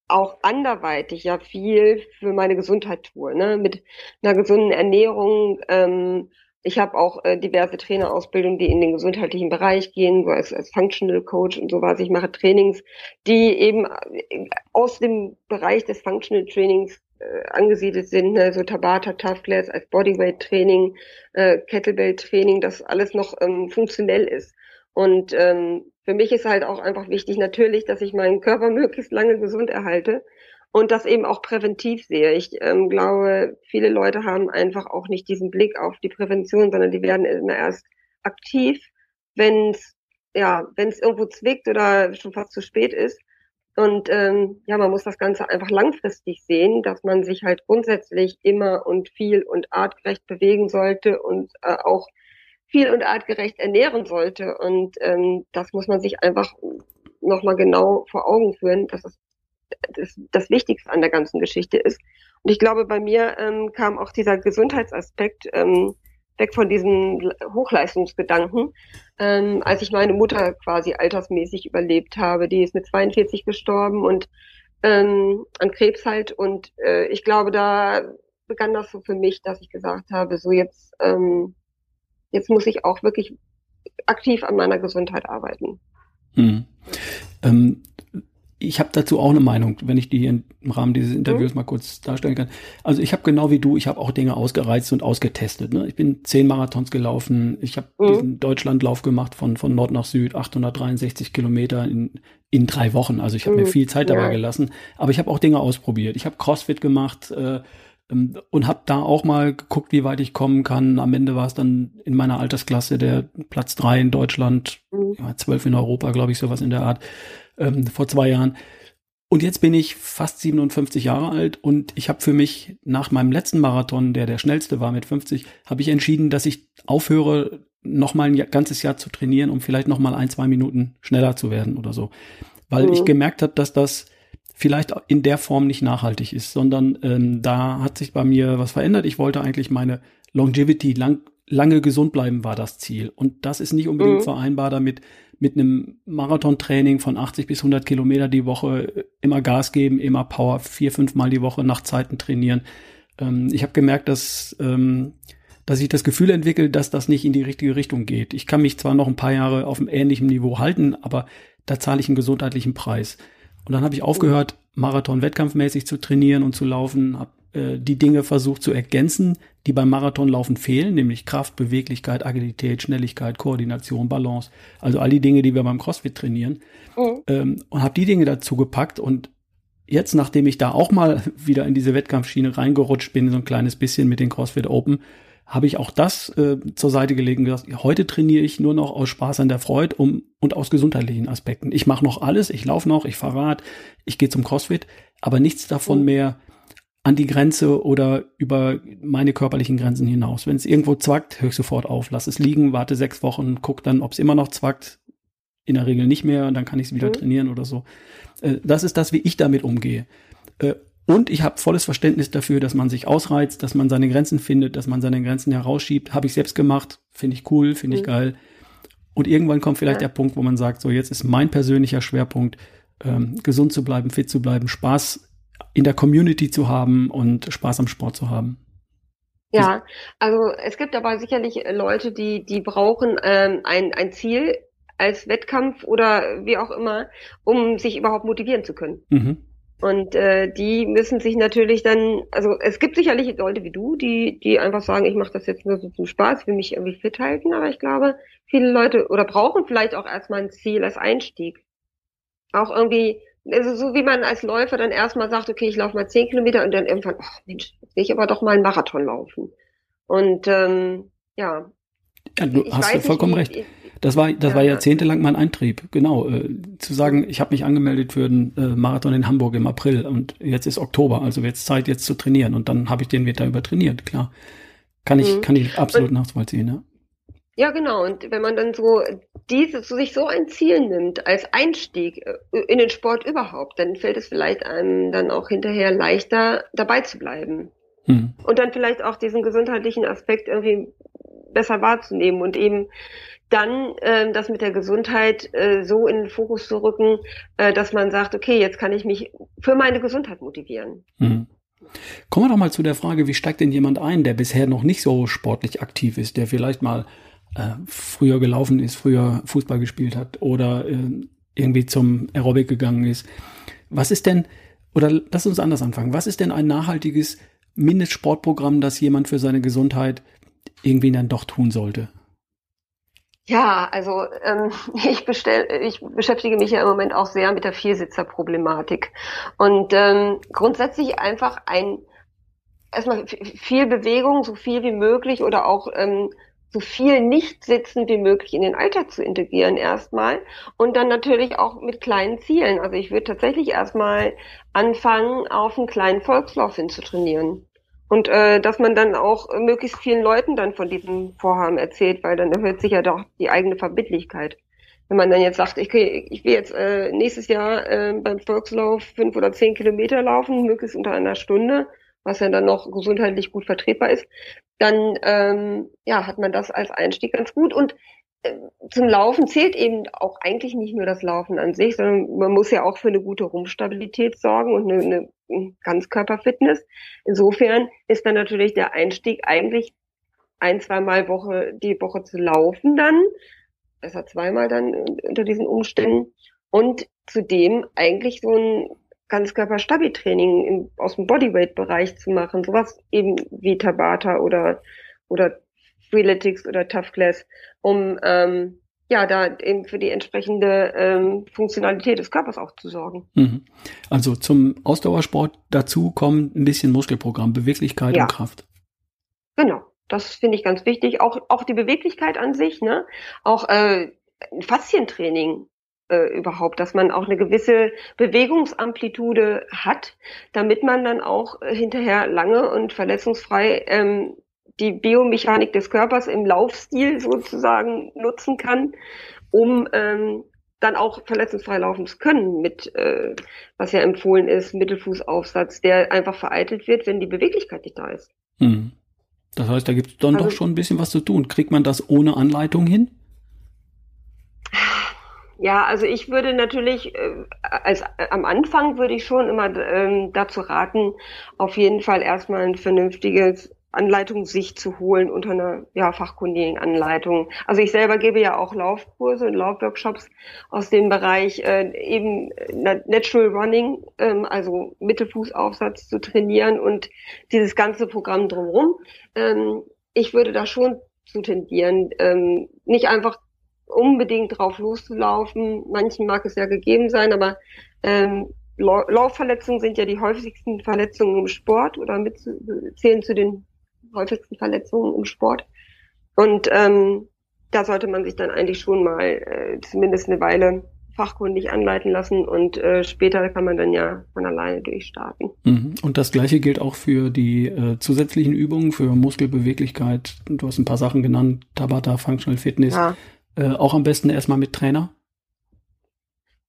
auch anderweitig ja viel für meine Gesundheit tue, ne? mit einer gesunden Ernährung. Ähm, ich habe auch äh, diverse Trainerausbildungen, die in den gesundheitlichen Bereich gehen, so als, als Functional Coach und sowas. Ich mache Trainings, die eben äh, aus dem Bereich des Functional Trainings äh, angesiedelt sind, ne? so Tabata, Tough Class als Bodyweight Training, äh, Kettlebell Training, das alles noch ähm, funktionell ist. Und ähm, für mich ist halt auch einfach wichtig natürlich, dass ich meinen Körper <laughs> möglichst lange gesund erhalte und das eben auch präventiv sehe. Ich ähm, glaube, viele Leute haben einfach auch nicht diesen Blick auf die Prävention, sondern die werden immer erst aktiv, wenn es ja, wenn es irgendwo zwickt oder schon fast zu spät ist. Und ähm, ja, man muss das Ganze einfach langfristig sehen, dass man sich halt grundsätzlich immer und viel und artgerecht bewegen sollte und äh, auch viel und artgerecht ernähren sollte. Und ähm, das muss man sich einfach nochmal genau vor Augen führen, dass das, das das Wichtigste an der ganzen Geschichte ist. Und ich glaube, bei mir ähm, kam auch dieser Gesundheitsaspekt ähm, weg von diesem Hochleistungsgedanken, ähm, als ich meine Mutter quasi altersmäßig überlebt habe. Die ist mit 42 gestorben und ähm, an Krebs halt. Und äh, ich glaube, da begann das so für mich, dass ich gesagt habe, so jetzt ähm, jetzt muss ich auch wirklich aktiv an meiner Gesundheit arbeiten. Hm. Ähm, ich habe dazu auch eine Meinung, wenn ich die hier im Rahmen dieses Interviews mhm. mal kurz darstellen kann. Also ich habe genau wie du, ich habe auch Dinge ausgereizt und ausgetestet. Ne? Ich bin zehn Marathons gelaufen, ich habe mhm. diesen Deutschlandlauf gemacht von, von Nord nach Süd, 863 Kilometer in, in drei Wochen. Also ich habe mhm. mir viel Zeit dabei ja. gelassen, aber ich habe auch Dinge ausprobiert. Ich habe CrossFit gemacht, äh, und habe da auch mal geguckt, wie weit ich kommen kann. Am Ende war es dann in meiner Altersklasse der Platz drei in Deutschland, mhm. zwölf in Europa, glaube ich, sowas in der Art, ähm, vor zwei Jahren. Und jetzt bin ich fast 57 Jahre alt und ich habe für mich nach meinem letzten Marathon, der der schnellste war mit 50, habe ich entschieden, dass ich aufhöre, noch mal ein ganzes Jahr zu trainieren, um vielleicht noch mal ein, zwei Minuten schneller zu werden oder so. Weil mhm. ich gemerkt habe, dass das vielleicht in der Form nicht nachhaltig ist, sondern ähm, da hat sich bei mir was verändert. Ich wollte eigentlich meine Longevity, lang, lange gesund bleiben, war das Ziel. Und das ist nicht unbedingt mhm. vereinbar damit, mit einem Marathontraining von 80 bis 100 Kilometer die Woche immer Gas geben, immer Power, vier, fünf Mal die Woche nach Zeiten trainieren. Ähm, ich habe gemerkt, dass, ähm, dass ich das Gefühl entwickle, dass das nicht in die richtige Richtung geht. Ich kann mich zwar noch ein paar Jahre auf einem ähnlichen Niveau halten, aber da zahle ich einen gesundheitlichen Preis. Und dann habe ich aufgehört, Marathon wettkampfmäßig zu trainieren und zu laufen, habe äh, die Dinge versucht zu ergänzen, die beim Marathonlaufen fehlen, nämlich Kraft, Beweglichkeit, Agilität, Schnelligkeit, Koordination, Balance, also all die Dinge, die wir beim CrossFit trainieren. Mhm. Ähm, und habe die Dinge dazu gepackt und jetzt, nachdem ich da auch mal <laughs> wieder in diese Wettkampfschiene reingerutscht bin, so ein kleines bisschen mit den CrossFit Open, habe ich auch das äh, zur Seite gelegen. Gesagt, heute trainiere ich nur noch aus Spaß an der Freude um, und aus gesundheitlichen Aspekten. Ich mache noch alles, ich laufe noch, ich fahre Rad, ich gehe zum CrossFit, aber nichts davon mhm. mehr an die Grenze oder über meine körperlichen Grenzen hinaus. Wenn es irgendwo zwackt, höre ich sofort auf, lass es liegen, warte sechs Wochen, guck dann, ob es immer noch zwackt. In der Regel nicht mehr und dann kann ich es wieder mhm. trainieren oder so. Äh, das ist das, wie ich damit umgehe. Äh, und ich habe volles Verständnis dafür, dass man sich ausreizt, dass man seine Grenzen findet, dass man seine Grenzen herausschiebt. Habe ich selbst gemacht, finde ich cool, finde ich mhm. geil. Und irgendwann kommt vielleicht der Punkt, wo man sagt, so jetzt ist mein persönlicher Schwerpunkt, ähm, gesund zu bleiben, fit zu bleiben, Spaß in der Community zu haben und Spaß am Sport zu haben. Ja, also es gibt aber sicherlich Leute, die, die brauchen ähm, ein, ein Ziel als Wettkampf oder wie auch immer, um sich überhaupt motivieren zu können. Mhm. Und äh, die müssen sich natürlich dann, also es gibt sicherlich Leute wie du, die, die einfach sagen, ich mache das jetzt nur so zum Spaß, ich will mich irgendwie fit halten, aber ich glaube, viele Leute oder brauchen vielleicht auch erstmal ein Ziel als Einstieg. Auch irgendwie, also so wie man als Läufer dann erstmal sagt, okay, ich laufe mal zehn Kilometer und dann irgendwann, ach Mensch, jetzt will ich aber doch mal einen Marathon laufen. Und ähm, ja. ja du hast du vollkommen nicht, recht. Ich, das war, das ja, war jahrzehntelang mein Eintrieb, genau. Äh, zu sagen, ich habe mich angemeldet für den äh, Marathon in Hamburg im April und jetzt ist Oktober, also wird es Zeit, jetzt zu trainieren. Und dann habe ich den Winter über trainiert, klar. Kann ich, mhm. kann ich absolut und, nachvollziehen, ja. Ja, genau. Und wenn man dann so dieses, so sich so ein Ziel nimmt als Einstieg äh, in den Sport überhaupt, dann fällt es vielleicht einem dann auch hinterher leichter, dabei zu bleiben. Mhm. Und dann vielleicht auch diesen gesundheitlichen Aspekt irgendwie besser wahrzunehmen und eben dann äh, das mit der Gesundheit äh, so in den Fokus zu rücken, äh, dass man sagt, okay, jetzt kann ich mich für meine Gesundheit motivieren. Mhm. Kommen wir doch mal zu der Frage, wie steigt denn jemand ein, der bisher noch nicht so sportlich aktiv ist, der vielleicht mal äh, früher gelaufen ist, früher Fußball gespielt hat oder äh, irgendwie zum Aerobic gegangen ist. Was ist denn, oder lass uns anders anfangen, was ist denn ein nachhaltiges Mindestsportprogramm, das jemand für seine Gesundheit irgendwie dann doch tun sollte? Ja, also ähm, <laughs> ich, bestell, ich beschäftige mich ja im Moment auch sehr mit der Viersitzerproblematik und ähm, grundsätzlich einfach ein erstmal viel Bewegung, so viel wie möglich oder auch ähm, so viel nicht sitzen wie möglich in den Alltag zu integrieren erstmal und dann natürlich auch mit kleinen Zielen. Also ich würde tatsächlich erstmal anfangen, auf einen kleinen Volkslauf hin zu trainieren. Und äh, dass man dann auch möglichst vielen Leuten dann von diesem Vorhaben erzählt, weil dann erhöht sich ja doch die eigene Verbindlichkeit. Wenn man dann jetzt sagt, ich, ich will jetzt äh, nächstes Jahr äh, beim Volkslauf fünf oder zehn Kilometer laufen, möglichst unter einer Stunde, was ja dann noch gesundheitlich gut vertretbar ist, dann ähm, ja, hat man das als Einstieg ganz gut. Und zum Laufen zählt eben auch eigentlich nicht nur das Laufen an sich, sondern man muss ja auch für eine gute Rumpfstabilität sorgen und eine, eine Ganzkörperfitness. Insofern ist dann natürlich der Einstieg eigentlich ein, zweimal Woche, die Woche zu laufen dann, besser zweimal dann unter diesen Umständen und zudem eigentlich so ein Ganzkörperstabi-Training aus dem Bodyweight-Bereich zu machen, sowas eben wie Tabata oder oder Freeletics oder Tough Class, um ähm, ja, da eben für die entsprechende ähm, Funktionalität des Körpers auch zu sorgen. Mhm. Also zum Ausdauersport dazu kommt ein bisschen Muskelprogramm, Beweglichkeit ja. und Kraft. Genau, das finde ich ganz wichtig. Auch, auch die Beweglichkeit an sich, ne? Auch äh, Faszientraining äh, überhaupt, dass man auch eine gewisse Bewegungsamplitude hat, damit man dann auch äh, hinterher lange und verletzungsfrei ähm, die Biomechanik des Körpers im Laufstil sozusagen nutzen kann, um ähm, dann auch verletzungsfrei laufen zu können mit, äh, was ja empfohlen ist, Mittelfußaufsatz, der einfach vereitelt wird, wenn die Beweglichkeit nicht da ist. Hm. Das heißt, da gibt es dann also, doch schon ein bisschen was zu tun. Kriegt man das ohne Anleitung hin? Ja, also ich würde natürlich, äh, als äh, am Anfang würde ich schon immer ähm, dazu raten, auf jeden Fall erstmal ein vernünftiges Anleitung sich zu holen unter einer ja, fachkundigen Anleitung. Also ich selber gebe ja auch Laufkurse und Laufworkshops aus dem Bereich äh, eben Natural Running, ähm, also Mittelfußaufsatz zu trainieren und dieses ganze Programm drumherum. Ähm, ich würde da schon zu tendieren, ähm, nicht einfach unbedingt drauf loszulaufen. Manchen mag es ja gegeben sein, aber ähm, Laufverletzungen sind ja die häufigsten Verletzungen im Sport oder mit, zählen zu den häufigsten Verletzungen im Sport. Und ähm, da sollte man sich dann eigentlich schon mal äh, zumindest eine Weile fachkundig anleiten lassen und äh, später kann man dann ja von alleine durchstarten. Mhm. Und das gleiche gilt auch für die äh, zusätzlichen Übungen, für Muskelbeweglichkeit. Du hast ein paar Sachen genannt, Tabata, Functional Fitness. Ja. Äh, auch am besten erstmal mit Trainer?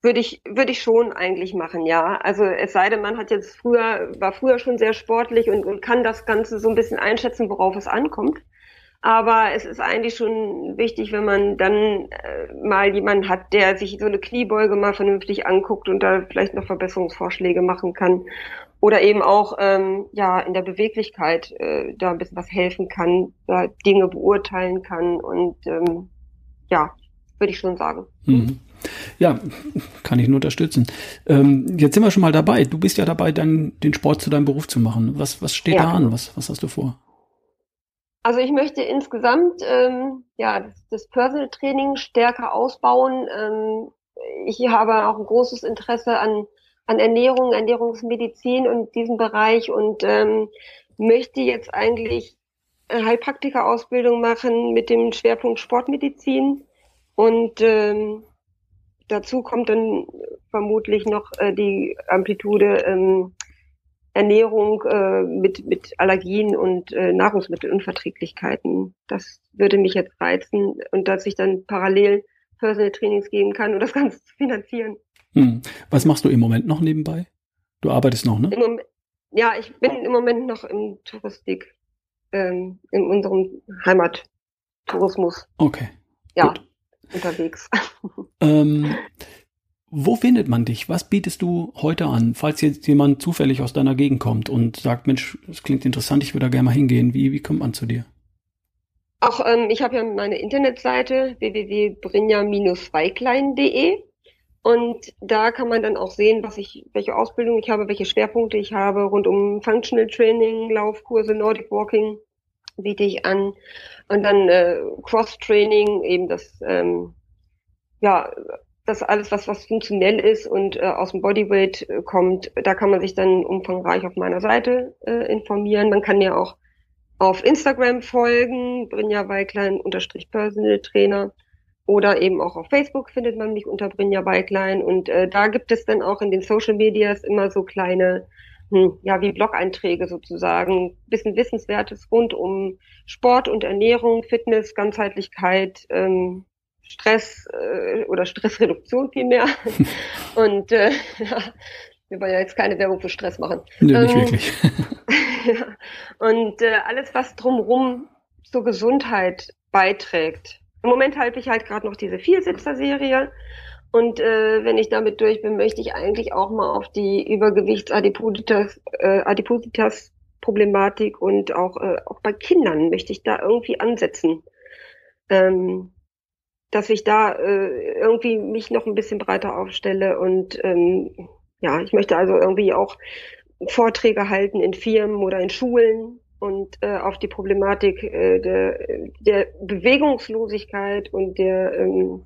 Würde ich, würde ich schon eigentlich machen, ja. Also es sei denn, man hat jetzt früher, war früher schon sehr sportlich und, und kann das Ganze so ein bisschen einschätzen, worauf es ankommt. Aber es ist eigentlich schon wichtig, wenn man dann äh, mal jemanden hat, der sich so eine Kniebeuge mal vernünftig anguckt und da vielleicht noch Verbesserungsvorschläge machen kann. Oder eben auch ähm, ja in der Beweglichkeit äh, da ein bisschen was helfen kann, da Dinge beurteilen kann und ähm, ja, würde ich schon sagen. Mhm. Ja, kann ich nur unterstützen. Ähm, jetzt sind wir schon mal dabei. Du bist ja dabei, dann den Sport zu deinem Beruf zu machen. Was, was steht ja. da an? Was, was hast du vor? Also ich möchte insgesamt ähm, ja das, das Personal Training stärker ausbauen. Ähm, ich habe auch ein großes Interesse an, an Ernährung, Ernährungsmedizin und diesem Bereich und ähm, möchte jetzt eigentlich Heilpraktika-Ausbildung machen mit dem Schwerpunkt Sportmedizin und ähm, dazu kommt dann vermutlich noch äh, die Amplitude ähm, Ernährung äh, mit, mit Allergien und äh, Nahrungsmittelunverträglichkeiten. Das würde mich jetzt reizen und dass ich dann parallel Personal Trainings geben kann, um das <laughs> Ganze zu finanzieren. Hm. Was machst du im Moment noch nebenbei? Du arbeitest noch, ne? Moment, ja, ich bin im Moment noch im Touristik, ähm, in unserem Heimattourismus. Okay. Ja, gut. Unterwegs. <laughs> Ähm, wo findet man dich? Was bietest du heute an? Falls jetzt jemand zufällig aus deiner Gegend kommt und sagt, Mensch, das klingt interessant, ich würde da gerne mal hingehen. Wie, wie kommt man zu dir? Auch ähm, ich habe ja meine Internetseite www.brinja-weiklein.de und da kann man dann auch sehen, was ich, welche Ausbildung ich habe, welche Schwerpunkte ich habe rund um Functional Training, Laufkurse, Nordic Walking biete ich an. Und dann äh, Cross Training, eben das ähm, ja das alles, was, was funktionell ist und äh, aus dem Bodyweight äh, kommt, da kann man sich dann umfangreich auf meiner Seite äh, informieren. Man kann mir auch auf Instagram folgen, Brinja Weiklein unterstrich Personal Trainer. Oder eben auch auf Facebook findet man mich unter Brinja Weiklein und äh, da gibt es dann auch in den Social Medias immer so kleine ja, wie Blog-Einträge sozusagen, bisschen Wissenswertes rund um Sport und Ernährung, Fitness, Ganzheitlichkeit, ähm, Stress äh, oder Stressreduktion vielmehr. <laughs> und äh, <laughs> ja, wir wollen ja jetzt keine Werbung für Stress machen. Nee, ähm, nicht wirklich. <laughs> ja. Und äh, alles, was drumherum zur Gesundheit beiträgt. Im Moment halte ich halt gerade noch diese Vielsitzer-Serie. Und äh, wenn ich damit durch bin, möchte ich eigentlich auch mal auf die Übergewichts-Adipositas äh, und auch, äh, auch bei Kindern möchte ich da irgendwie ansetzen. Ähm, dass ich da äh, irgendwie mich noch ein bisschen breiter aufstelle und ähm, ja, ich möchte also irgendwie auch Vorträge halten in Firmen oder in Schulen und äh, auf die Problematik äh, der, der Bewegungslosigkeit und der ähm,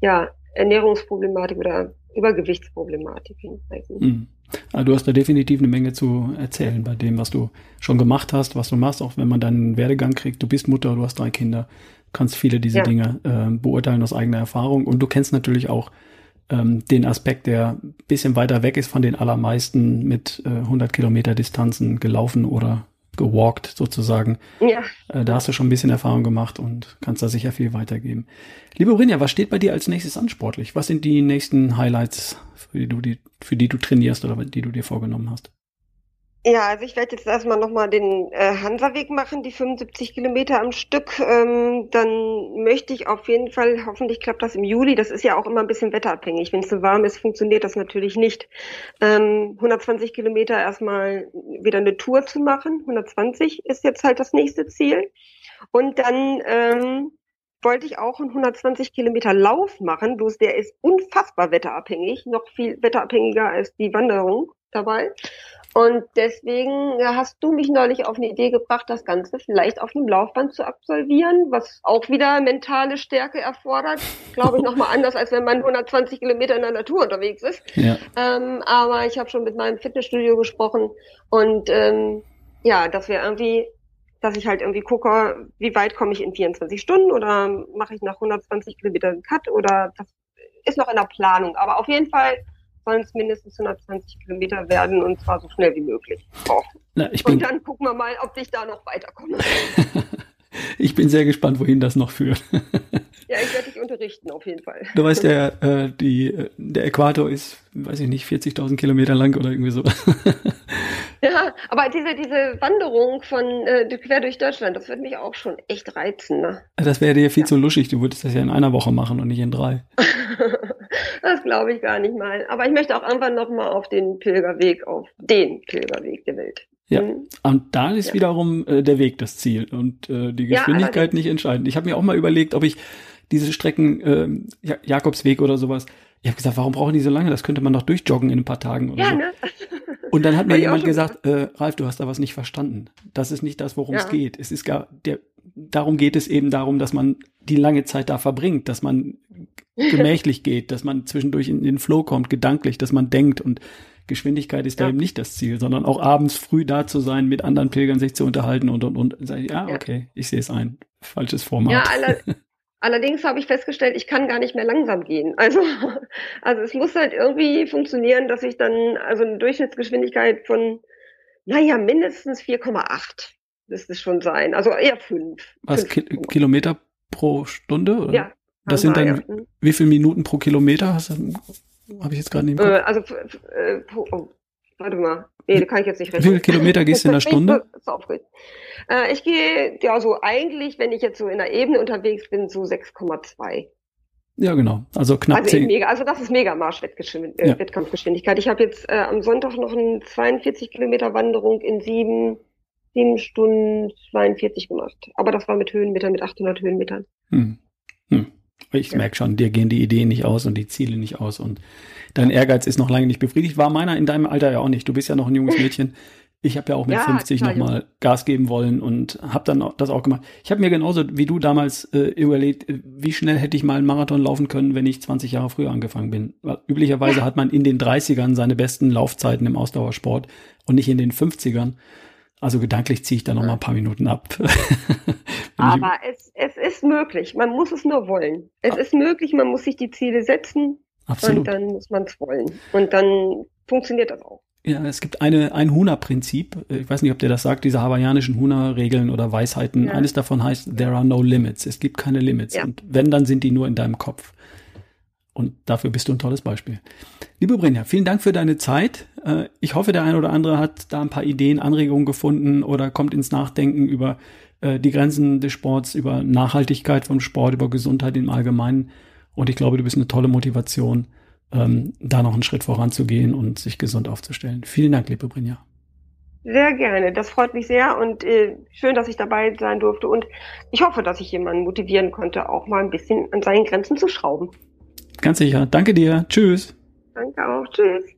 ja, Ernährungsproblematik oder Übergewichtsproblematik hinweisen. Mhm. Also du hast da definitiv eine Menge zu erzählen bei dem, was du schon gemacht hast, was du machst, auch wenn man deinen Werdegang kriegt. Du bist Mutter, du hast drei Kinder kannst viele dieser ja. Dinge äh, beurteilen aus eigener Erfahrung. Und du kennst natürlich auch ähm, den Aspekt, der ein bisschen weiter weg ist von den allermeisten mit äh, 100 Kilometer Distanzen gelaufen oder gewalkt sozusagen. Ja. Äh, da hast du schon ein bisschen Erfahrung gemacht und kannst da sicher viel weitergeben. Liebe Brinja, was steht bei dir als nächstes an sportlich? Was sind die nächsten Highlights, für die du, die, für die du trainierst oder die du dir vorgenommen hast? Ja, also ich werde jetzt erstmal nochmal den äh, Hansaweg machen, die 75 Kilometer am Stück. Ähm, dann möchte ich auf jeden Fall, hoffentlich klappt das im Juli, das ist ja auch immer ein bisschen wetterabhängig. Wenn es so warm ist, funktioniert das natürlich nicht. Ähm, 120 Kilometer erstmal wieder eine Tour zu machen. 120 ist jetzt halt das nächste Ziel. Und dann ähm, wollte ich auch einen 120 Kilometer Lauf machen, bloß der ist unfassbar wetterabhängig, noch viel wetterabhängiger als die Wanderung dabei. Und deswegen hast du mich neulich auf eine Idee gebracht, das Ganze vielleicht auf einem Laufband zu absolvieren, was auch wieder mentale Stärke erfordert. Glaube ich nochmal anders, als wenn man 120 Kilometer in der Natur unterwegs ist. Ja. Ähm, aber ich habe schon mit meinem Fitnessstudio gesprochen und ähm, ja, dass wir irgendwie dass ich halt irgendwie gucke, wie weit komme ich in 24 Stunden oder mache ich nach 120 Kilometern einen Cut oder das ist noch in der Planung. Aber auf jeden Fall sollen es mindestens 120 Kilometer werden und zwar so schnell wie möglich. Oh. Na, und dann gucken wir mal, ob ich da noch weiterkomme. <laughs> ich bin sehr gespannt, wohin das noch führt. Ja, ich werde dich unterrichten, auf jeden Fall. Du weißt, der, äh, die, der Äquator ist, weiß ich nicht, 40.000 Kilometer lang oder irgendwie so. <laughs> ja, aber diese, diese Wanderung von äh, quer durch Deutschland, das würde mich auch schon echt reizen. Ne? Das wäre dir viel ja. zu luschig. Du würdest das ja in einer Woche machen und nicht in drei. <laughs> das glaube ich gar nicht mal. Aber ich möchte auch irgendwann nochmal auf den Pilgerweg, auf den Pilgerweg der Welt. Ja, mhm. und da ist ja. wiederum äh, der Weg das Ziel und äh, die Geschwindigkeit ja, nicht entscheidend. Ich habe mir auch mal überlegt, ob ich diese Strecken, äh, Jakobsweg oder sowas, ich habe gesagt, warum brauchen die so lange? Das könnte man doch durchjoggen in ein paar Tagen oder ja, so. Ne? Und dann hat mir jemand gesagt, äh, Ralf, du hast da was nicht verstanden. Das ist nicht das, worum es geht. Es ist gar, der, darum geht es eben darum, dass man die lange Zeit da verbringt, dass man <laughs> gemächlich geht, dass man zwischendurch in den Flow kommt, gedanklich, dass man denkt und Geschwindigkeit ist ja. da eben nicht das Ziel, sondern auch abends früh da zu sein, mit anderen Pilgern sich zu unterhalten und und und. Ja, okay, ich sehe es ein. Falsches Format. Ja, alle, <laughs> allerdings habe ich festgestellt, ich kann gar nicht mehr langsam gehen. Also, <laughs> also es muss halt irgendwie funktionieren, dass ich dann, also eine Durchschnittsgeschwindigkeit von, naja, mindestens 4,8 müsste es schon sein. Also eher 5. Was, Ki Kilometer pro Stunde? Oder? Ja. Das sind dann, ja. wie viele Minuten pro Kilometer? Habe ich jetzt gerade nicht mehr. Äh, also, äh, oh, warte mal. Nee, da kann ich jetzt nicht rechnen. Wie viele Kilometer gehst du in der <laughs> Stunde? äh, ich gehe, ja, so eigentlich, wenn ich jetzt so in der Ebene unterwegs bin, so 6,2. Ja, genau. Also knapp also 10. Mega, also das ist Mega-Marsch-Wettkampfgeschwindigkeit. Äh, ja. Ich habe jetzt äh, am Sonntag noch eine 42 Kilometer Wanderung in sieben, sieben Stunden 42 gemacht. Aber das war mit Höhenmetern, mit 800 Höhenmetern. Hm. Hm. Ich ja. merke schon, dir gehen die Ideen nicht aus und die Ziele nicht aus und dein Ehrgeiz ist noch lange nicht befriedigt. War meiner in deinem Alter ja auch nicht. Du bist ja noch ein junges Mädchen. Ich habe ja auch mit ja, 50 nochmal Gas geben wollen und habe dann das auch gemacht. Ich habe mir genauso wie du damals äh, überlegt, wie schnell hätte ich mal einen Marathon laufen können, wenn ich 20 Jahre früher angefangen bin. Weil üblicherweise hat man in den 30ern seine besten Laufzeiten im Ausdauersport und nicht in den 50ern. Also gedanklich ziehe ich da noch mal ein paar Minuten ab. <laughs> Aber es, es ist möglich. Man muss es nur wollen. Es ist möglich, man muss sich die Ziele setzen. Absolut. Und dann muss man es wollen. Und dann funktioniert das auch. Ja, es gibt eine, ein Huna-Prinzip. Ich weiß nicht, ob der das sagt, diese hawaiianischen Huna-Regeln oder Weisheiten. Ja. Eines davon heißt, there are no limits. Es gibt keine Limits. Ja. Und wenn, dann sind die nur in deinem Kopf. Und dafür bist du ein tolles Beispiel. Liebe Brenja, vielen Dank für deine Zeit. Äh, ich hoffe, der ein oder andere hat da ein paar Ideen, Anregungen gefunden oder kommt ins Nachdenken über äh, die Grenzen des Sports, über Nachhaltigkeit vom Sport, über Gesundheit im Allgemeinen. Und ich glaube, du bist eine tolle Motivation, ähm, da noch einen Schritt voranzugehen und sich gesund aufzustellen. Vielen Dank, liebe Brinja. Sehr gerne, das freut mich sehr und äh, schön, dass ich dabei sein durfte und ich hoffe, dass ich jemanden motivieren konnte, auch mal ein bisschen an seinen Grenzen zu schrauben. Ganz sicher. Danke dir. Tschüss. Danke auch. Tschüss.